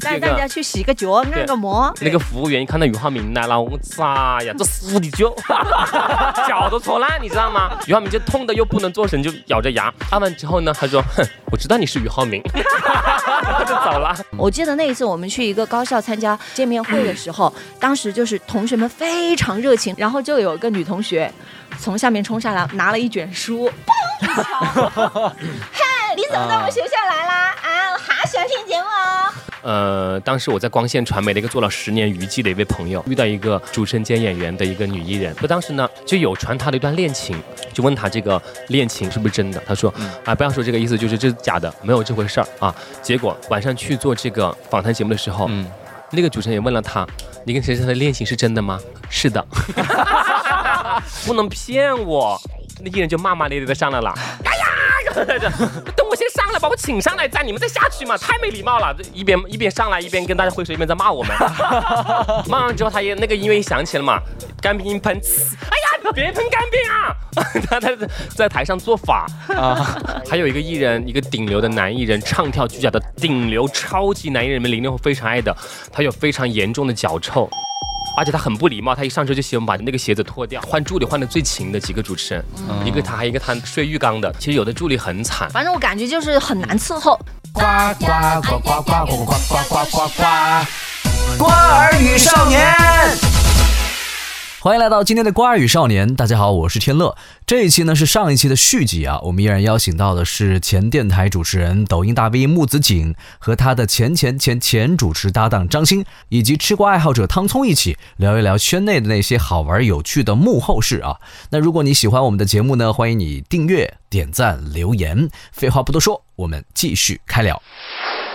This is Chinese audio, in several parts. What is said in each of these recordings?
带大家去洗个脚、按个摩。那个服务员一看到俞灏明来了，我擦呀，这死的脚，脚都搓烂，你知道吗？俞灏明就痛的又不能做声，就咬着牙。按完之后呢，他说：“哼，我知道你是俞灏明。”就走了。我记得那一次我们去一个高校参加见面会的时候，当时就是同学们非常热情，然后就有一个女同学从下面冲上来，拿了一卷书，嘣！嗨，你怎么到我们学校来啦？啊，我好喜欢听节目哦。呃，当时我在光线传媒的一个做了十年娱记的一位朋友，遇到一个主持人兼演员的一个女艺人，那当时呢就有传她的一段恋情，就问她这个恋情是不是真的，她说啊不要说这个意思，就是这是假的，没有这回事儿啊。结果晚上去做这个访谈节目的时候，嗯，那个主持人也问了她，你跟谁谁的恋情是真的吗？是的，不能骗我。那艺人就骂骂咧咧的上来了，哎呀，等我先上来把我请上来，再你们再下去嘛，太没礼貌了。一边一边上来，一边跟大家挥手，一边在骂我们。骂完之后，他也那个音乐一响起了嘛，干冰喷，哎呀，别喷干冰啊！他他在台上做法啊，还有一个艺人，一个顶流的男艺人，唱跳俱佳的顶流超级男艺人，们零零后非常爱的，他有非常严重的脚臭。而且他很不礼貌，他一上车就喜欢把那个鞋子脱掉。换助理换的最勤的几个主持人，一个他，还一个他睡浴缸的。其实有的助理很惨，反正我感觉就是很难伺候。呱呱呱呱呱呱呱呱呱呱呱，瓜儿与少年。欢迎来到今天的瓜儿与少年，大家好，我是天乐。这一期呢是上一期的续集啊，我们依然邀请到的是前电台主持人、抖音大 V 木子景和他的前前前前主持搭档张鑫，以及吃瓜爱好者汤聪一起聊一聊圈内的那些好玩有趣的幕后事啊。那如果你喜欢我们的节目呢，欢迎你订阅、点赞、留言。废话不多说，我们继续开聊。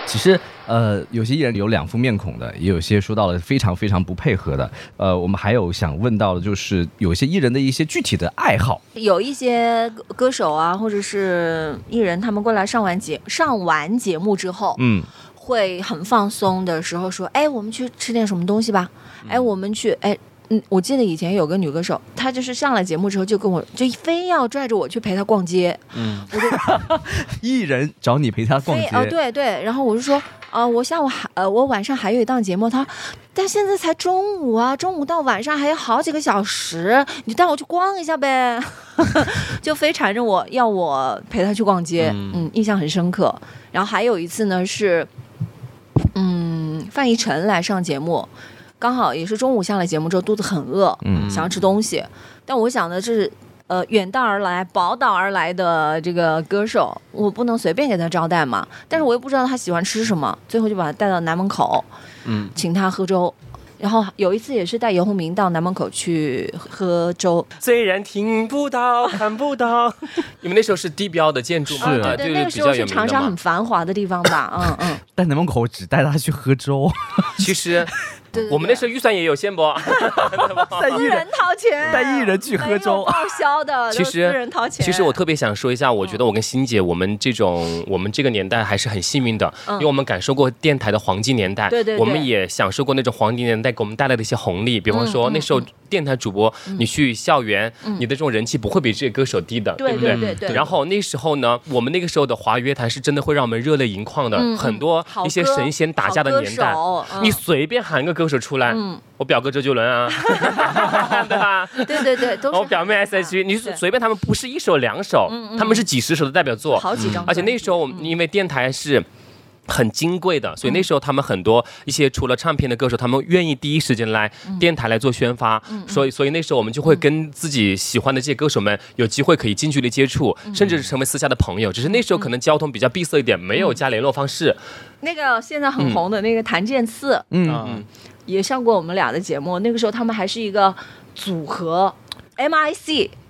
其实，呃，有些艺人有两副面孔的，也有些说到了非常非常不配合的。呃，我们还有想问到的，就是有些艺人的一些具体的爱好。有一些歌手啊，或者是艺人，他们过来上完节上完节目之后，嗯，会很放松的时候说：“哎，我们去吃点什么东西吧。”哎，我们去，哎。嗯，我记得以前有个女歌手，她就是上了节目之后就跟我就非要拽着我去陪她逛街。嗯，我就 艺人找你陪她逛街。哦，对对，然后我就说，啊，我下午还呃，我晚上还有一档节目。她，但现在才中午啊，中午到晚上还有好几个小时，你带我去逛一下呗，就非缠着我要我陪她去逛街。嗯，印象很深刻。然后还有一次呢是，嗯，范逸臣来上节目。刚好也是中午下了节目之后，肚子很饿，嗯，想要吃东西。但我想的是，呃，远道而来、宝岛而来的这个歌手，我不能随便给他招待嘛。但是我又不知道他喜欢吃什么，最后就把他带到南门口，嗯，请他喝粥。然后有一次也是带游鸿明到南门口去喝粥。虽然听不到、看不到，你们那时候是地标的建筑嘛？对对，那个时候是长沙很繁华的地方吧？嗯嗯。但南门口只带他去喝粥，其实。我们那时候预算也有限不？带一人掏钱，带艺人去喝粥，报销的。其实，人掏钱。其实我特别想说一下，我觉得我跟欣姐，我们这种我们这个年代还是很幸运的，因为我们感受过电台的黄金年代，对对。我们也享受过那种黄金年代给我们带来的一些红利，比方说那时候电台主播，你去校园，你的这种人气不会比这些歌手低的，对不对？对对对。然后那时候呢，我们那个时候的华语乐坛是真的会让我们热泪盈眶的，很多一些神仙打架的年代，你随便喊一个歌手出来。我表哥周杰伦啊，对吧？对对对，都是。我表妹 S.H.E，你随便他们不是一首两首，他们是几十首的代表作，好几张。而且那时候我们因为电台是很金贵的，所以那时候他们很多一些除了唱片的歌手，他们愿意第一时间来电台来做宣发，所以所以那时候我们就会跟自己喜欢的这些歌手们有机会可以近距离接触，甚至是成为私下的朋友。只是那时候可能交通比较闭塞一点，没有加联络方式。那个现在很红的那个谭健次，嗯嗯。也上过我们俩的节目，那个时候他们还是一个组合，M I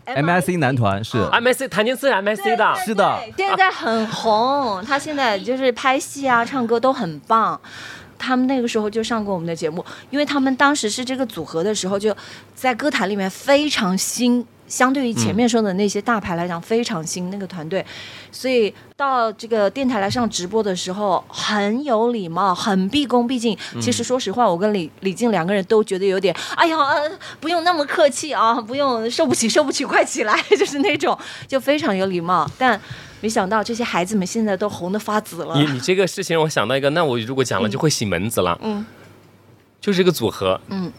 C，M I C 男团是 M I C 谭健次 M I C 的，是的，现在很红，他现在就是拍戏啊、唱歌都很棒。他们那个时候就上过我们的节目，因为他们当时是这个组合的时候，就在歌坛里面非常新。相对于前面说的那些大牌来讲，非常新那个团队，所以到这个电台来上直播的时候，很有礼貌，很毕恭毕敬。其实说实话，我跟李李静两个人都觉得有点，哎呀，不用那么客气啊，不用受不起，受不起，快起来，就是那种，就非常有礼貌。但没想到这些孩子们现在都红的发紫了。你你这个事情让我想到一个，那我如果讲了就会洗门子了。嗯，就是一个组合，嗯，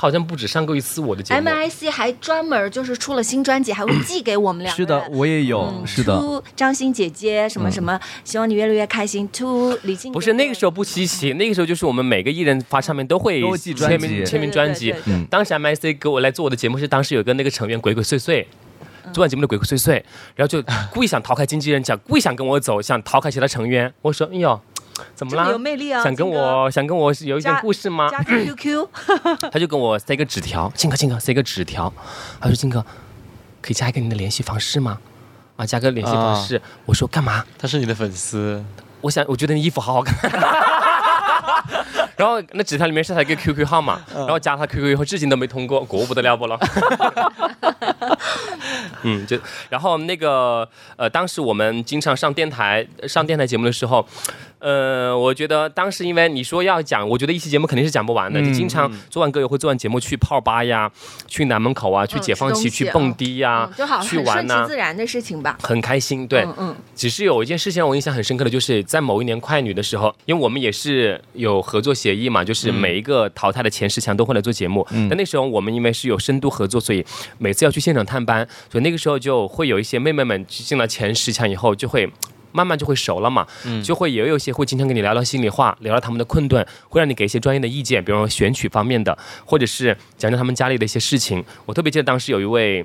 他好像不止上过一次我的节目。MIC 还专门就是出了新专辑，还会寄给我们两个是的，我也有，嗯是的。，to 张欣姐姐什么什么，希望你越来越开心。To 李静不是那个时候不稀奇，那个时候就是我们每个艺人发唱片都会签名签名专辑当时 MIC 给我来做我的节目是当时有个那个成员鬼鬼祟祟。嗯做完节目的鬼鬼祟祟，然后就故意想逃开经纪人，讲故意想跟我走，想逃开其他成员。我说：“哎呦，怎么啦有？魅力啊！想跟我想跟我有一点故事吗？”加 个 QQ，他就跟我塞个纸条，金哥金哥塞个纸条，他说金哥，可以加一个你的联系方式吗？啊，加个联系方式。我说干嘛？他是你的粉丝，我想我觉得你衣服好好看。然后那纸条里面是他一个 QQ 号码，然后加他 QQ 以后至今都没通过，果不得了不了。嗯，就然后那个呃，当时我们经常上电台上电台节目的时候，呃，我觉得当时因为你说要讲，我觉得一期节目肯定是讲不完的。嗯你经常做完歌友会，做完节目去泡吧呀，去南门口啊，去嗯解放西去蹦迪呀嗯，就好去玩呐其自然的事情吧。很开心。对，嗯嗯，只是有一件事情让我印象很深刻的，就是在某一年快女的时候，因为我们也是有合作协议嘛，就是每一个淘汰的前十强都会来做节目。但那时候我们因为是有深度合作，所以每次要去现场探班，所以那个时候就会有一些妹妹们进了前十强以后就会。慢慢就会熟了嘛，就会也有一些会经常跟你聊聊心里话，聊聊他们的困顿，会让你给一些专业的意见，比如说选曲方面的，或者是讲讲他们家里的一些事情。我特别记得当时有一位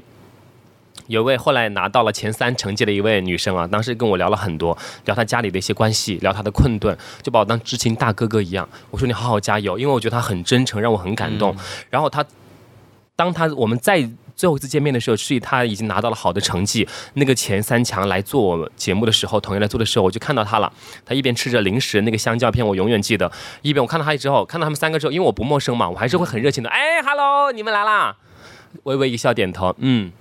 有一位后来拿到了前三成绩的一位女生啊，当时跟我聊了很多，聊她家里的一些关系，聊她的困顿，就把我当知青大哥哥一样。我说你好好加油，因为我觉得她很真诚，让我很感动。然后她，当她我们再最后一次见面的时候，是以他已经拿到了好的成绩，那个前三强来做我节目的时候，统一来做的时候，我就看到他了。他一边吃着零食，那个香蕉片我永远记得，一边我看到他之后，看到他们三个之后，因为我不陌生嘛，我还是会很热情的，哎，hello，你们来啦，微微一笑点头，嗯。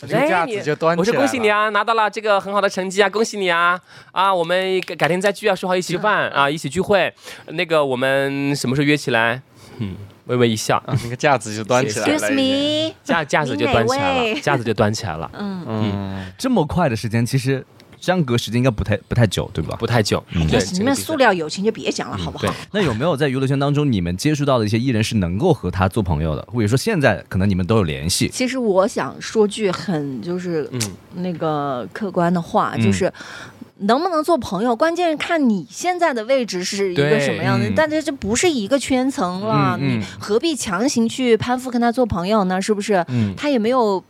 这个架子就端起来了。我说恭喜你啊，拿到了这个很好的成绩啊，恭喜你啊！啊，我们改改天再聚啊，说好一起吃饭啊，一起聚会。那个我们什么时候约起来？嗯，微微一笑，啊，那个架子就端起来了。Excuse me，架架子就端起来了，架子就端起来了，嗯嗯，这么快的时间，其实相隔时间应该不太不太久，对吧？不太久。对，你们塑料友情就别讲了，好不好对？那有没有在娱乐圈当中，你们接触到的一些艺人是能够和他做朋友的，或者说现在可能你们都有联系？其实我想说句很就是嗯那个客观的话，嗯就是。能不能做朋友，关键是看你现在的位置是一个什么样的嗯。但是这不是一个圈层了，嗯何必强行去攀附跟他做朋友呢？是不是？嗯他也没有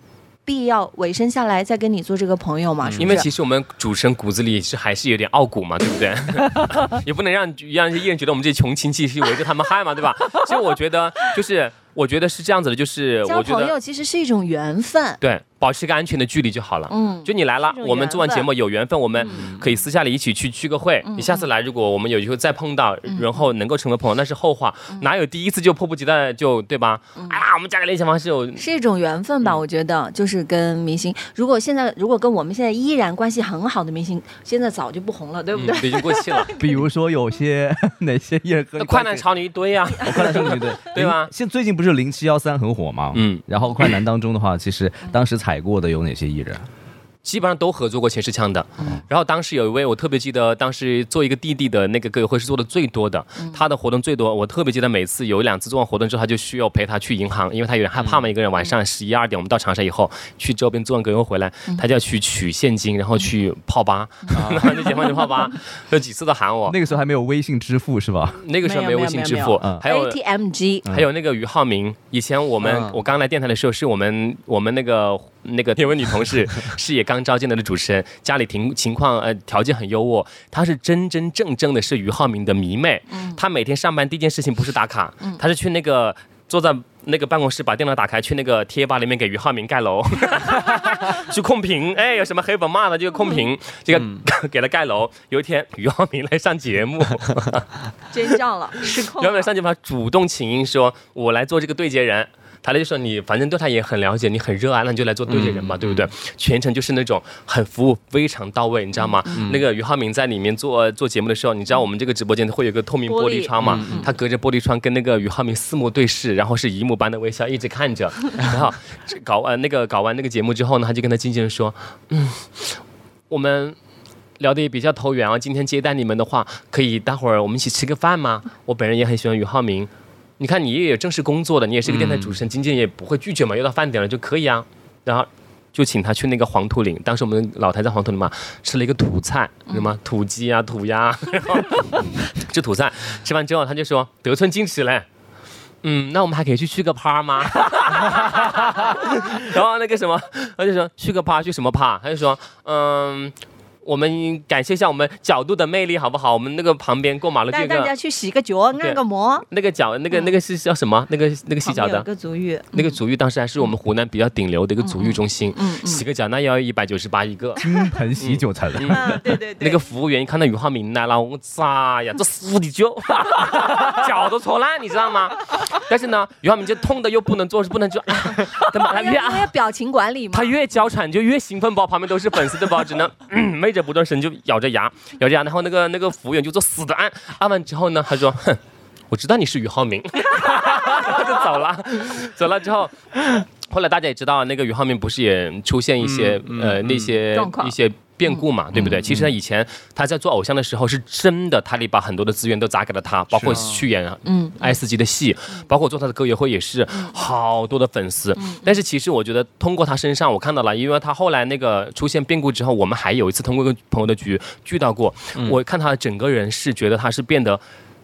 必要委身下来再跟你做这个朋友嘛？是不是？因为其实我们主持人骨子里是还是有点傲骨嘛，对不对？也不能让让艺人觉得我们这些穷亲戚是围着他们嗨嘛，对吧？所以我觉得就是我觉得是这样子的，就是交我觉得朋友其实是一种缘分。对，保持一个安全的距离就好了。嗯，就你来了我们做完节目有缘分，我们嗯可以私下里一起去聚个会。你下次来，如果我们有机会再碰到，嗯然后能够成为朋友，那是后话。哪有第一次就迫不及待就对吧？嗯哎呀，我们加个联系方式，我是一种缘分吧，我觉得就是跟明星，如果现在如果跟我们现在依然关系很好的明星，现在早就不红了，对不对？嗯已经过气了。比如说有些哪些艺人和那你关系快男潮女一堆呀，哦快男少女对 对吧现最近不是零七幺三很火吗？嗯，然后快男当中的话，其实当时踩过的有哪些艺人？基本上都合作过前十枪的。然后当时有一位我特别记得，当时做一个弟弟的那个歌友会是做的最多的，他的活动最多。我特别记得每次有一两次做完活动之后，他就需要陪他去银行，因为他有点害怕嘛，一个人晚上十一二点我们到长沙以后去周边做完歌友会回来，他就要去取现金，然后去泡吧，然后就解放军泡吧，有几次都喊我。那个时候还没有微信支付是吧？那个时候没有微信支付。没有。没有，还有 ATMG 还有那个俞灏明，以前我们、嗯。我刚来电台的时候，是我们我们那个那个那位 女同事，是也刚招进来的主持人，家里情情况呃条件很优渥，她是真真正正的是俞灏明的迷妹，她每天上班第一件事情不是打卡，她是去那个坐在。那个办公室把电脑打开，去那个贴吧里面给俞灏明盖楼，去控评，哎，有什么黑粉骂的就控评，这个、给他盖楼。有一天俞灏明来上节目，真账了，失控了。原本上去他主动请缨说，我来做这个对接人。他就说你反正对他也很了解，你很热爱，那你就来做对接人嘛，对不对？全程就是那种很服务非常到位，你知道吗？那个俞灏明在里面做做节目的时候，你知道我们这个直播间会有个透明玻璃窗嘛？他隔着玻璃窗跟那个俞灏明四目对视，然后是姨母般的微笑一直看着，然后搞完那个搞完那个节目之后呢，他就跟他经纪人说，嗯。我们聊得也比较投缘啊，今天接待你们的话，可以待会儿我们一起吃个饭吗？我本人也很喜欢俞灏明。你看，你也有正式工作的，你也是个电台主持人，经纪人也不会拒绝嘛，又到饭点了就可以啊。然后就请他去那个黄土岭，当时我们老台在黄土岭嘛，吃了一个土菜，什么土鸡啊、土鸭，然后 吃土菜，吃完之后他就说得寸进尺嘞。嗯，那我们还可以去去个趴吗？然后那个什么，他就说去个趴，去什么趴？他就说，嗯。我们感谢一下我们角度的魅力，好不好？我们那个旁边过马路就有带大家个去洗个脚，按个摩。那个脚，那个那个是叫什么？那个那个洗脚的个足浴，那个足浴，当时还是我们湖南比较顶流的一个足浴中心。嗯嗯洗个脚那要一百九十八一个。金盆洗九层。嗯，对对对，那个服务员一看到俞灏明来了，我咋呀？这死的脚，脚都搓烂，你知道吗？但是呢，俞灏明就痛的又不能做，不能就，对吧？他哎越呀因为表情管理嘛他。越娇喘就越兴奋吧，旁边都是粉丝对吧？只能、嗯、昧着不断伸，就咬着牙，咬着牙，然后那个那个服务员就做死的按，按完之后呢，他说，哼，我知道你是俞灏明，然 后就走了，走了之后。后来大家也知道，那个俞灏明不是也出现一些、呃那些一些变故嘛，对不对？其实他以前他在做偶像的时候，是真的，他得把很多的资源都砸给了他，包括去演嗯爱斯基的戏，包括做他的歌友会也是好多的粉丝。但是其实我觉得通过他身上，我看到了，因为他后来那个出现变故之后，我们还有一次通过一个朋友的局聚到过，我看他整个人是觉得他是变得。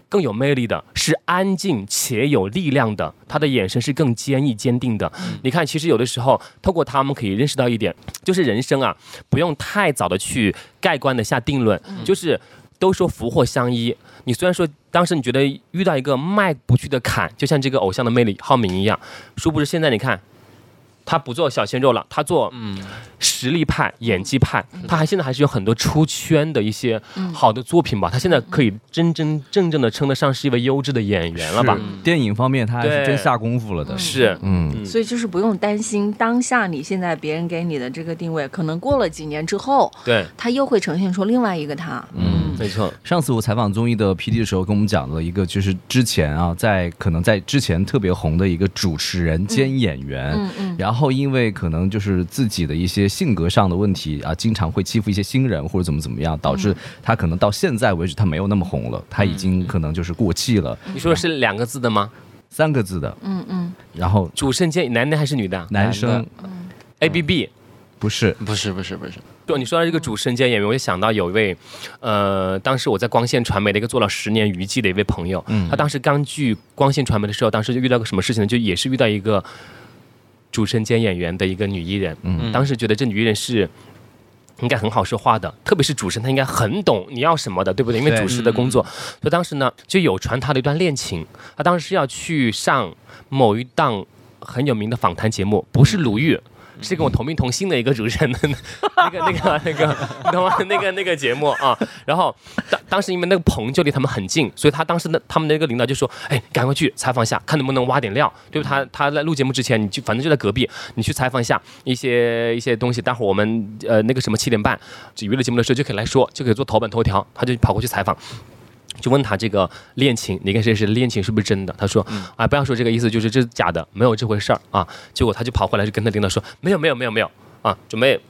更有魅力的，是安静且有力量的，他的眼神是更坚毅坚定的。你看，其实有的时候透过他们可以认识到一点，就是人生啊，不用太早的去盖棺的下定论，就是都说福祸相依。你虽然说当时你觉得遇到一个迈不去的坎，就像这个偶像的魅力浩明一样，殊不知现在你看。他不做小鲜肉了，他做嗯实力派、演技派，他还现在还是有很多出圈的一些好的作品吧。他现在可以真真正正的称得上是一位优质的演员了吧？电影方面他还是真下功夫了的。是，嗯，所以就是不用担心当下你现在别人给你的这个定位，可能过了几年之后，对，他又会呈现出另外一个他。嗯，没错，上次我采访综艺的 PD 的时候，跟我们讲了一个，就是之前啊，在可能在之前特别红的一个主持人兼演员，嗯嗯然后因为可能就是自己的一些性格上的问题啊，经常会欺负一些新人或者怎么怎么样，导致他可能到现在为止他没有那么红了，他已经可能就是过气了，你说的是两个字的吗？三个字的，嗯嗯，然后主圣剑男的还是女的？男生？A B B。不是。不是不是不是，对，你说到这个主持人兼演员，我就想到有一位，呃，当时我在光线传媒的一个做了十年娱记的一位朋友，嗯。他当时刚去光线传媒的时候，当时就遇到个什么事情呢？就也是遇到一个主持人兼演员的一个女艺人，嗯当时觉得这女艺人是。应该很好说话的，特别是主持人，他应该很懂你要什么的，对不对？因为主持的工作，所以当时呢就有传他的一段恋情。他当时是要去上某一档很有名的访谈节目，不是鲁豫，是跟我同名同姓的一个主持人的 那个那个那个，你懂吗？那个那个节目啊。然后当当时因为那个棚就离他们很近，所以他当时的他们的那个领导就说：“哎，赶快去采访一下，看能不能挖点料，对吧？他他在录节目之前，你就反正就在隔壁，你去采访一下一些一些东西。待会儿我们呃那个什么七点半就娱乐节目的时候就可以来说，就可以做头版头条。”他就跑过去采访。就问他这个恋情，你跟谁谁的恋情是不是真的？他说，啊，不要说这个意思，就是这是假的，没有这回事儿啊。结果他就跑回来就跟他领导说，没有没有没有没有啊，准备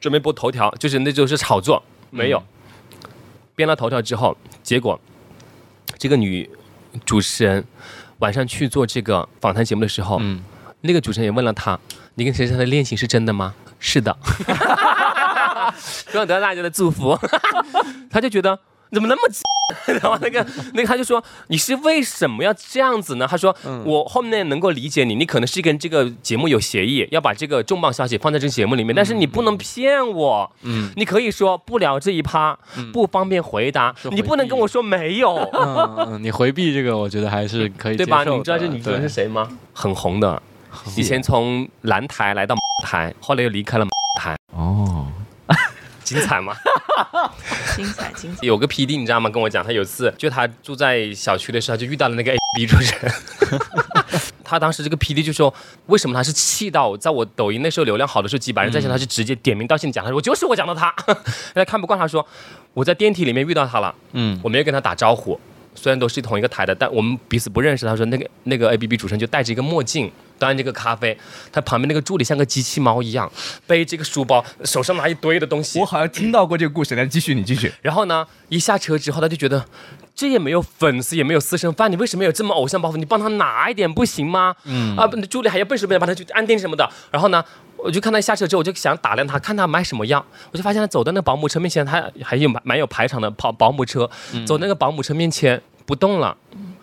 准备播头条，就是那就是炒作，没有。编了头条之后，结果这个女主持人晚上去做这个访谈节目的时候，嗯，那个主持人也问了他，你跟谁谁的恋情是真的吗？是的，希望得到大家的祝福。他就觉得你怎么那么 然后那个那个他就说你是为什么要这样子呢？他说、我后面能够理解你，你可能是跟这个节目有协议，要把这个重磅消息放在这个节目里面，但是你不能骗我。嗯，你可以说不聊这一趴，不方便回答，是你不能跟我说没有。你回避这个，我觉得还是可以对吧？接受的。你知道这女主人是谁吗？很红的，以前从蓝台来到 台，后来又离开了台，哦，精彩吗？精彩精彩。有个 PD 你知道吗？跟我讲，他有一次就他住在小区的时候，就遇到了那个 A B 主持人。他当时这个 PD 就说，为什么他是气到在我抖音那时候流量好的时候几百人在线，他就直接点名道姓讲，他说我就是我讲的他，他看不惯，他说我在电梯里面遇到他了，嗯我没有跟他打招呼，虽然都是同一个台的，但我们彼此不认识。他说那个那个 A B B 主持人就戴着一个墨镜，端着个咖啡，他旁边那个助理像个机器猫一样，背这个书包，手上拿一堆的东西我。好像听到过这个故事，来继续，你继续。然后呢，一下车之后，他就觉得这也没有粉丝，也没有私生饭，你为什么有这么偶像包袱？你帮他拿一点不行吗？嗯啊，不助理还要笨手笨脚帮他去安定什么的。然后呢，我就看他下车之后，我就想打量他，看他买什么样。我就发现他走到那个保姆车面前，他还有蛮蛮有排场的跑保姆车，走那个保姆车面前不动了。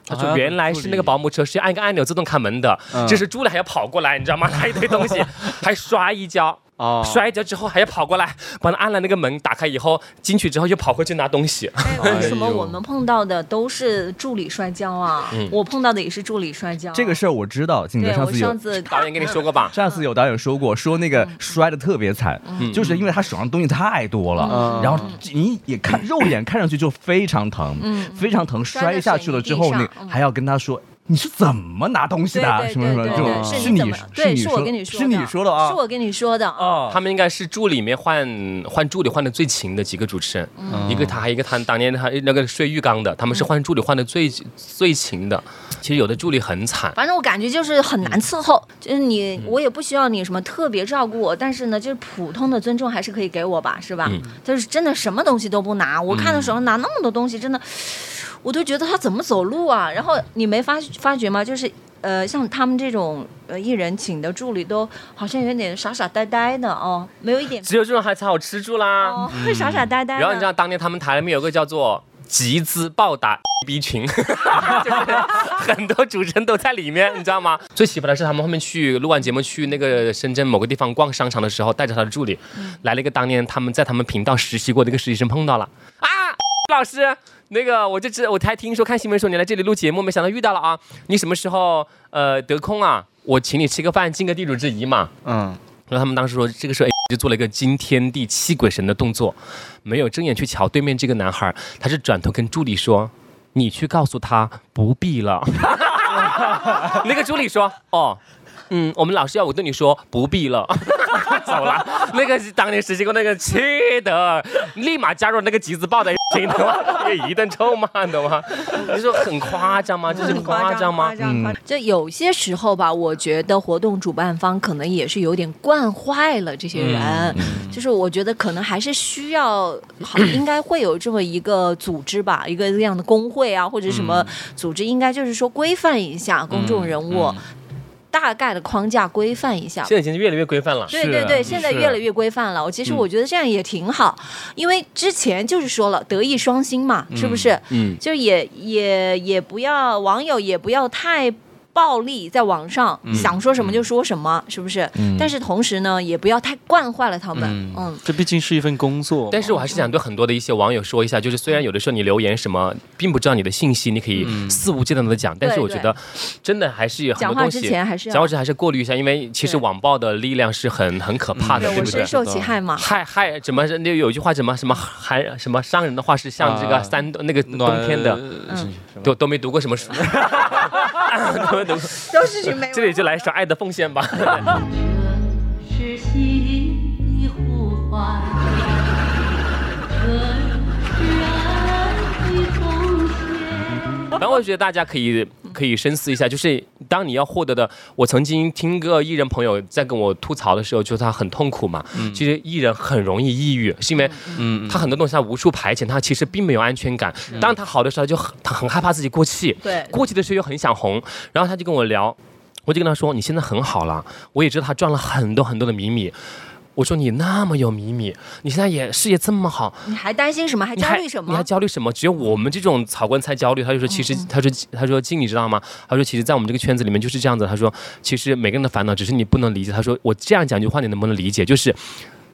他说：“啊原来是那个保姆车是按一个按钮自动开门的，嗯这是助理还要跑过来，你知道吗？拿一堆东西，还摔一跤，哦摔一跤之后还要跑过来帮他按了那个门，打开以后进去之后又跑回去拿东西。哎，为什么我们碰到的都是助理摔跤啊？嗯我碰到的也是助理摔跤。这个事儿我知道，景哥上次有我上次导演跟你说过吧？上次有导演说过，说那个摔的特别惨，嗯就是因为他手上东西太多了，嗯然后你也看肉眼看上去就非常疼，非常疼，摔下去了之后，那水泥地上嗯还要跟他说。你是怎么拿东西的？什么什么这种对对对，是你对，你是我跟你说的，是你说的啊？是我跟你说的啊。哦他们应该是助理里面换换助理换的最勤的几个主持人，一个他，还有一个他当年他那个睡浴缸的，他们是换助理换的最最勤的。其实有的助理很惨，反正我感觉就是很难伺候，就是嗯你，我也不需要你什么特别照顾我，但是呢，就是普通的尊重还是可以给我吧，是吧？嗯就是真的什么东西都不拿，我看的时候拿那么多东西，真的，我都觉得他怎么走路啊？然后你没发发觉吗？就是呃，像他们这种呃艺人请的助理都好像有点傻傻呆呆的哦，没有一点只有这种还才好吃住啦。哦，傻傻呆呆的。然后你知道当年他们台里面有个叫做集资暴打 B 群，就是很多主持人都在里面，你知道吗？最奇葩的是他们后面去录完节目去那个深圳某个地方逛商场的时候，带着他的助理、来了一个当年他们在他们频道实习过的一个实习生碰到了啊，老师。那个，我就知我才听说看新闻说你来这里录节目，没想到遇到了啊！你什么时候呃得空啊？我请你吃个饭，尽个地主之谊嘛。嗯，然后他们当时说，这个时候 A 就做了一个惊天地泣鬼神的动作，没有睁眼去瞧对面这个男孩，他是转头跟助理说：“你去告诉他不必了。” 那个助理说：“哦。”嗯，我们老师要我对你说不必了，走了。那个是当年实习过那个气的，立马加入那个集资报的群的话，也一顿臭骂，你懂吗？你说很夸张吗？这是很夸张吗夸？张夸张就有些时候吧，我觉得活动主办方可能也是有点惯坏了这些人，就是我觉得可能还是需要，好，应该会有这么一个组织吧，一个这样的工会啊，或者什么组织，应该就是说规范一下公众人物。大概的框架规范一下，现在已经越来越规范了。对对对，现在越来越规范了。我其实我觉得这样也挺好，因为之前就是说了德艺双馨嘛，是不是？嗯，就也也也不要网友也不要太暴力，在网上、想说什么就说什么，是不是？但是同时呢，也不要太惯坏了他们。嗯。这毕竟是一份工作，但是我还是想对很多的一些网友说一下，就是虽然有的时候你留言什么，并不知道你的信息，你可以肆无忌惮的讲，但是我觉得真的还是有很讲话多东西，之前还是要。讲话之前还是过滤一下，因为其实网暴的力量是很很可怕的，对对不对？我深受其害嘛。害害怎么那有一句话什么什么寒什么伤人的话是像这个啊。山那个冬天的，嗯都都没读过什么书，都是群媒这里就来一首《爱的奉献》吧。是心的呼唤，这是爱的奉献。然后我觉得大家可以可以深思一下，就是当你要获得的，我曾经听个艺人朋友在跟我吐槽的时候，就是他很痛苦嘛。其实艺人很容易抑郁，是因为嗯他很多东西他无处排遣，他其实并没有安全感。当他好的时候，他就很他很害怕自己过气，对过气的时候又很想红，然后他就跟我聊，我就跟他说：“你现在很好了，我也知道他赚了很多很多的米米。”我说你那么有米米，你现在也事业这么好，你还担心什么？还焦虑什么？你还焦虑什么？只有我们这种草根才焦虑。他就说，其实他说他说静，你知道吗？他说，其实，在我们这个圈子里面就是这样子。他说，其实每个人的烦恼，只是你不能理解。他说，我这样讲一句话，你能不能理解？就是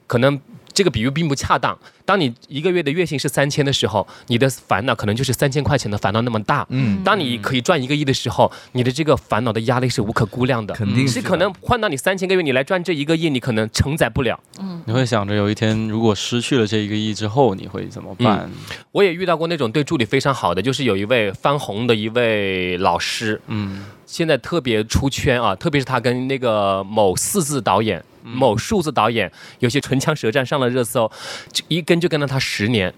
可能。这个比喻并不恰当。当你一个月的月薪是三千的时候，你的烦恼可能就是三千块钱的烦恼那么大。嗯当你可以赚一个亿的时候，你的这个烦恼的压力是无可估量的。肯定是是可能换到你三千个月，你来赚这一个亿，你可能承载不了。你会想着有一天如果失去了这一个亿之后，你会怎么办？我也遇到过那种对助理非常好的，就是有一位翻红的一位老师，嗯现在特别出圈啊，特别是他跟那个某四字导演、嗯某数字导演有些唇枪舌战上了热搜，就一跟就跟了他十年。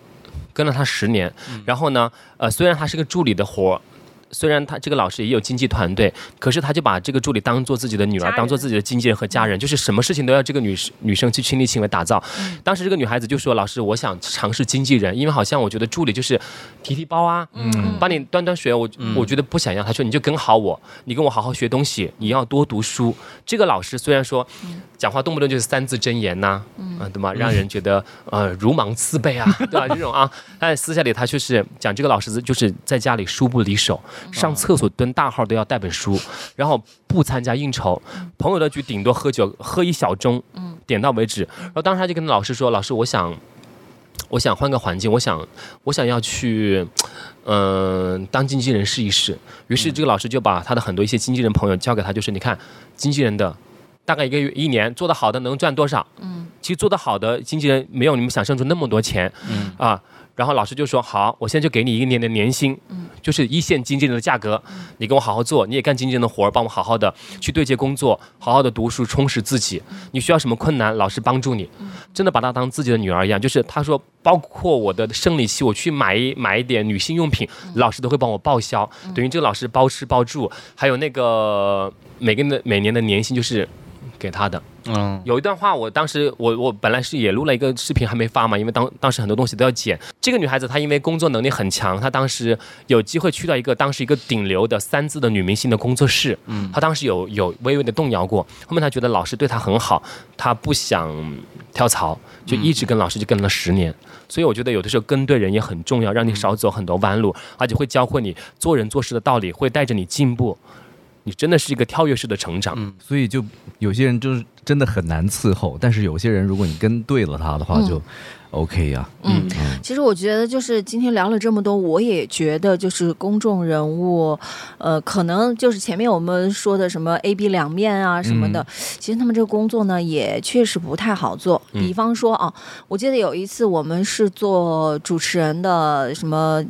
跟了他十年。然后呢，呃，虽然他是个助理的活儿。虽然他这个老师也有经纪团队，可是他就把这个助理当做自己的女儿，当做自己的经纪人和家人，就是什么事情都要这个女女生去亲力亲为打造。当时这个女孩子就说：“老师，我想尝试经纪人，因为好像我觉得助理就是提提包啊，嗯帮你端端水，我我觉得不想要。”他说：“你就跟好我，你跟我好好学东西，你要多读书。”这个老师虽然说讲话动不动就是三字真言呐、啊，对吗？让人觉得呃如芒刺背啊，对吧？这种啊，但私下里他就是讲这个老师就是在家里书不离手，上厕所蹲大号都要带本书，然后不参加应酬，朋友的局顶多喝酒喝一小盅，点到为止。然后当时他就跟老师说：“老师，我想。”我想换个环境，我想，我想要去，嗯、当经纪人试一试。于是这个老师就把他的很多一些经纪人朋友交给他，就是你看，经纪人的大概一个月一年做得好的能赚多少？嗯，其实做得好的经纪人没有你们想象中那么多钱，嗯啊。然后老师就说好，我现在就给你一年的年薪，嗯，就是一线经纪人的价格，你跟我好好做，你也干经纪人的活儿，帮我好好的去对接工作，好好的读书，充实自己。你需要什么困难，老师帮助你，真的把她当自己的女儿一样。就是他说，包括我的生理期，我去买一买一点女性用品，老师都会帮我报销，等于这个老师包吃包住，还有那个每个每年的年薪就是给她的。嗯，有一段话，我当时我我本来是也录了一个视频，还没发嘛，因为当当时很多东西都要剪。这个女孩子她因为工作能力很强，她当时有机会去到一个当时一个顶流的三字的女明星的工作室，嗯，她当时有有微微的动摇过，后面她觉得老师对她很好，她不想跳槽，就一直跟老师就跟了十年。所以我觉得有的时候跟对人也很重要，让你少走很多弯路，而且会教会你做人做事的道理，会带着你进步。你真的是一个跳跃式的成长，嗯所以就有些人就是真的很难伺候，但是有些人如果你跟对了他的话，就 OK 呀、嗯，其实我觉得就是今天聊了这么多，我也觉得就是公众人物，呃，可能就是前面我们说的什么 A B 两面啊什么的，其实他们这个工作呢也确实不太好做。比方说啊，我记得有一次我们是做主持人的什么。呃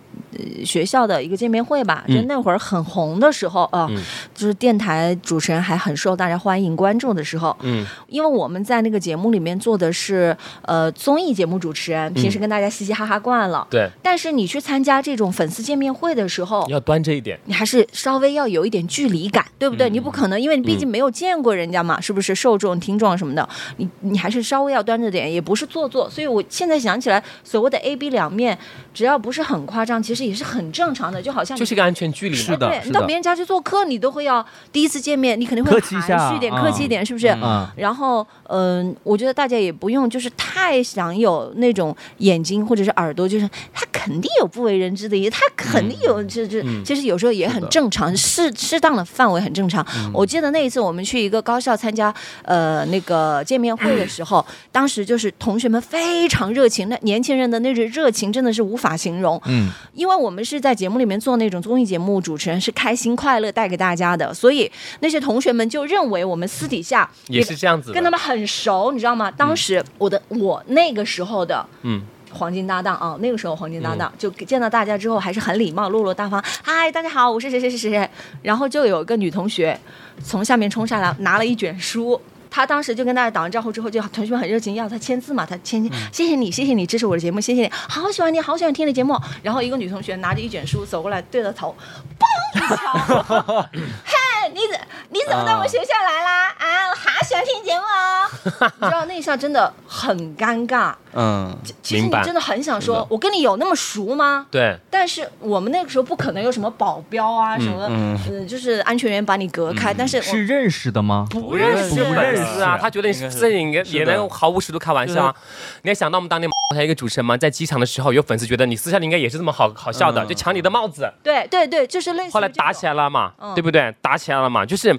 学校的一个见面会吧，就那会儿很红的时候啊，嗯。就是电台主持人还很受大家欢迎关注的时候，嗯因为我们在那个节目里面做的是呃综艺节目主持人，平时跟大家嘻嘻哈哈惯了。对，但是你去参加这种粉丝见面会的时候，要端着一点。你还是稍微要有一点距离感，对不对？你不可能，因为你毕竟没有见过人家嘛，是不是？受众、听众什么的，你你还是稍微要端着点，也不是做作。所以我现在想起来，所谓的 A B 两面，只要不是很夸张，其实也是很正常的，就好像就是一个安全距离嘛。是的对，你到别人家去做客，你都会要第一次见面，你肯定会客气一下含蓄一点，啊客气一点，是不是？啊然后，嗯、我觉得大家也不用就是太想有那种眼睛或者是耳朵，就是他肯定有不为人知的一，他肯定有这这，其实有时候也很正常，适适当的范围很正常。我记得那一次我们去一个高校参加呃那个见面会的时候，当时就是同学们非常热情，那年轻人的那种热情真的是无法形容。嗯，因为我们是在节目里面做那种综艺节目，主持人是开心快乐带给大家的，所以那些同学们就认为我们私底下也是这样子跟他们很熟，你知道吗？当时我的我那个时候的嗯。黄金搭档啊，那个时候黄金搭档、就见到大家之后还是很礼貌、落落大方。嗨，大家好，我是谁谁谁谁谁。然后就有一个女同学从下面冲上来，拿了一卷书。她当时就跟大家打完招呼之后，就同学们很热情要他签字嘛，他签，谢谢你，谢谢你支持我的节目，谢谢你，好喜欢你，好喜欢听你的节目。然后一个女同学拿着一卷书走过来，对着头，嘣一敲，嘿，你怎你怎么到我们学校来啦？啊，我好喜欢听节目哦。你知道那一下真的很尴尬。嗯，其实你真的很想说，我跟你有那么熟吗？对，但是我们那个时候不可能有什么保镖啊，什么，嗯。嗯，就是安全员把你隔开。但是是认识的吗？不认识，不认识啊，他觉得你是。这应该也能毫无尺度开玩笑啊。你还想到我们当年 还有一个主持人吗？在机场的时候，有粉丝觉得你私下里应该也是这么好好笑的，嗯。就抢你的帽子，对对对，就是类似后来打起来了嘛，嗯。对不对？打起来了嘛，就是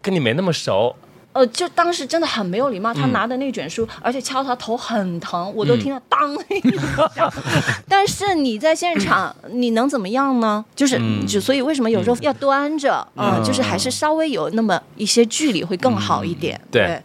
跟你没那么熟，呃，就当时真的很没有礼貌，嗯他拿的那卷书，而且敲他头很疼，我都听到当一下。但是你在现场，你能怎么样呢？就是，嗯就所以为什么有时候要端着，啊，就是还是稍微有那么一些距离会更好一点。对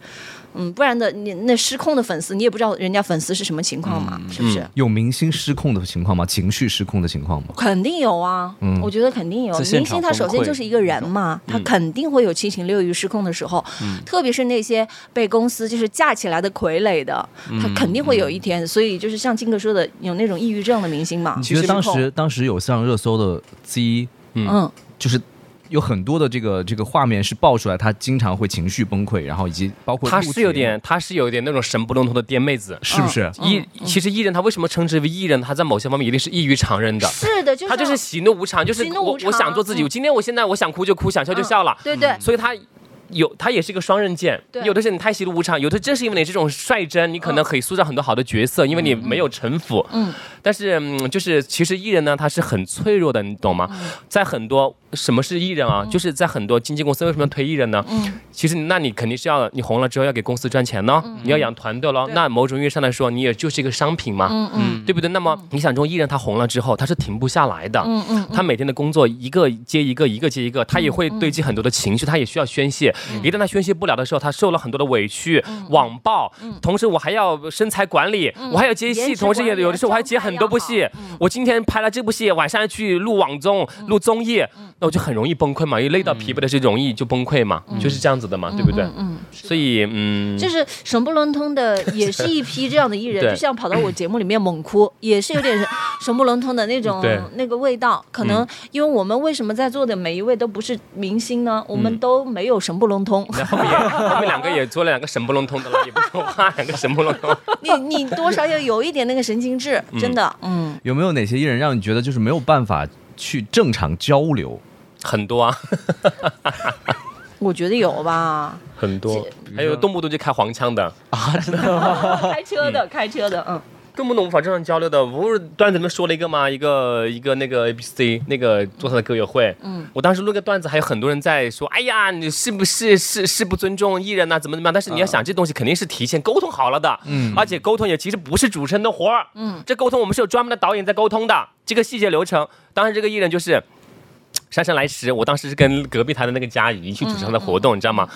嗯，不然的你那失控的粉丝，你也不知道人家粉丝是什么情况嘛，是不是？有明星失控的情况吗？情绪失控的情况吗？肯定有啊，嗯我觉得肯定有。明星他首先就是一个人嘛，他肯定会有七情六欲失控的时候，特别是那些被公司就是架起来的傀儡的，他肯定会有一天。所以就是像金哥说的，有那种抑郁症的明星嘛。你觉得当时当时有上热搜的 Z，嗯，就是有很多的这个这个画面是爆出来，他经常会情绪崩溃，然后以及包括她录节是有点，他是有点那种神不愣通的癫妹子。是不是？艺其实艺人他为什么称之为艺人？他在某些方面一定是异于常人的。是的，就是他就是喜怒无常，就是我我想做自己。嗯我今天我现在我想哭就哭，想笑就笑了。对对，所以他有他也是一个双刃剑对，有的是你太喜怒无常，有的正是因为你这种率真，你可能可以塑造很多好的角色，因为你没有城府。嗯，但是嗯，就是其实艺人呢，他是很脆弱的，你懂吗？嗯在很多什么是艺人啊？就是在很多经纪公司为什么要推艺人呢？嗯其实那你肯定是要你红了之后要给公司赚钱呢，你要养团队咯。对那某种意义上来说，你也就是一个商品嘛。嗯嗯对不对？那么你想，这种艺人他红了之后，他是停不下来的。嗯嗯，他每天的工作一个接一个，一个接一个，他也会堆积很多的情绪，他也需要宣泄。一旦他宣泄不了的时候，他受了很多的委屈、网暴，同时我还要身材管理，我还要接戏，同时也有的时候我还接很多部戏。我今天拍了这部戏，晚上要去录网综、录综艺，那我就很容易崩溃嘛，因为累到疲惫的时候容易就崩溃嘛，就是这样子的嘛，对不对？嗯，所以嗯，就是神不伦通的，也是一批这样的艺人，就像跑到我节目里面猛哭，也是有点神不伦通的那种 那个味道。可能因为我们为什么在座的每一位都不是明星呢？我们都没有神不愣通。然后面也后面两个也做了两个神不隆通的了，也不说话，两个神不隆通。你你多少要有一点那个神经质，真的，嗯，有没有哪些艺人让你觉得就是没有办法去正常交流？很多啊，我觉得有吧。很多，还有动不动就开黄腔的，开车的，开车的，嗯，动不动无法正常交流的。不是段子里面说了一个吗？一个一个那个 A B C 那个做他的歌友会，嗯，我当时录个段子，还有很多人在说，哎呀，你是不是是是不尊重艺人呐、怎么怎么样？但是你要想，这东西肯定是提前沟通好了的，嗯，而且沟通也其实不是主持人的活儿，嗯，这沟通我们是有专门的导演在沟通的，这个细节流程。当时这个艺人就是。姗姗来迟，我当时是跟隔壁台的那个佳怡去主持他的活动，你知道吗？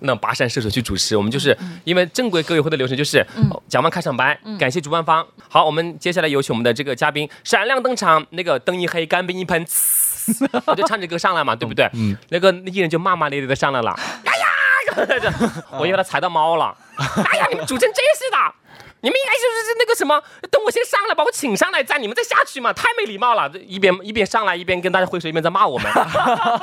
那跋山涉水去主持，我们就是因为正规歌友会的流程就是哦讲完开场白，感谢主办方。好，我们接下来有请我们的这个嘉宾闪亮登场，那个灯一黑，干冰一喷，呲 我就唱着歌上来嘛，对不对？嗯，那个艺人就骂骂咧咧的上来了，哎呀，我以为他踩到猫了，哎呀，你们主持人真是的。你们应该就是那个什么，等我先上来，把我请上来，再你们再下去嘛，太没礼貌了。一边一边上来，一边跟大家挥手，一边在骂我们。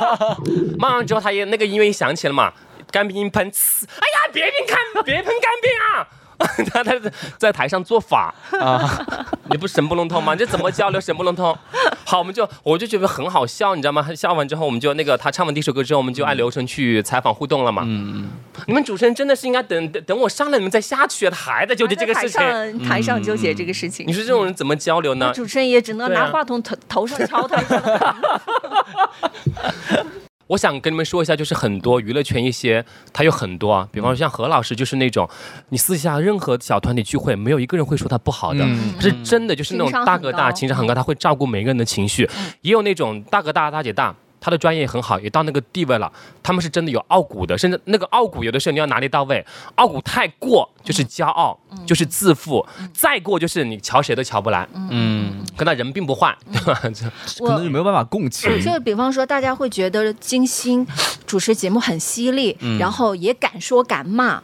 骂完之后，他也那个音乐一响起了嘛，干冰一喷，呲，哎呀，别喷干，别喷干冰啊！他他在台上做法啊，你不神不愣通吗？这怎么交流神不愣通？好，我们就我就觉得很好笑，你知道吗？笑完之后，我们就那个他唱完第一首歌之后，我们就按流程去采访互动了嘛。嗯嗯，你们主持人真的是应该等等等我上来，你们再下去，他还在纠结这个事情。台上台上纠结这个事情你。说这种人怎么交流呢？主持人也只能拿话筒头头上敲他一下。我想跟你们说一下，就是很多娱乐圈一些，他有很多啊，比方说像何老师，就是那种你私下任何小团体聚会，没有一个人会说他不好的，嗯他是真的就是那种大哥大，情情商很高，他会照顾每个人的情绪，也有那种大哥大大姐大。他的专业很好，也到那个地位了。他们是真的有傲骨的，甚至那个傲骨有的时候你要拿捏到位，傲骨太过就是骄傲，就是自负，再过就是你瞧谁都瞧不来，嗯，跟他人并不坏，对吧？这 可能就没有办法共情。就比方说，大家会觉得金星主持节目很犀利，然后也敢说敢骂。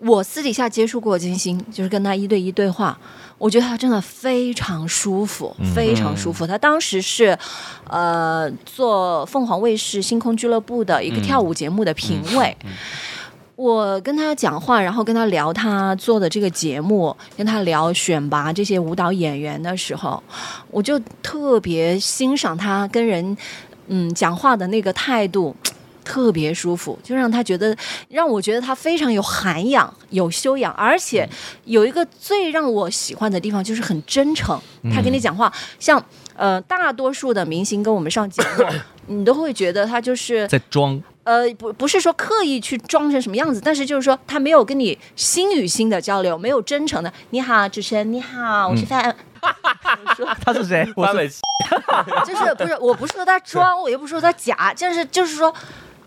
我私底下接触过金星，就是跟他一对一对话，我觉得他真的非常舒服，非常舒服。他当时是，呃，做凤凰卫视星空俱乐部的一个跳舞节目的评委。我跟他讲话，然后跟他聊他做的这个节目，跟他聊选拔这些舞蹈演员的时候，我就特别欣赏他跟人嗯讲话的那个态度。特别舒服，就让他觉得，让我觉得他非常有涵养、有修养，而且有一个最让我喜欢的地方就是很真诚。他跟你讲话，像呃大多数的明星跟我们上节目，你都会觉得他就是在装，呃，不不是说刻意去装成什么样子，但是就是说他没有跟你心与心的交流，没有真诚的。你好，主持人，你好，我是范。他是谁？我是范玮琪 就是不是，我不是说他装，我又不是说他假，就是就是说。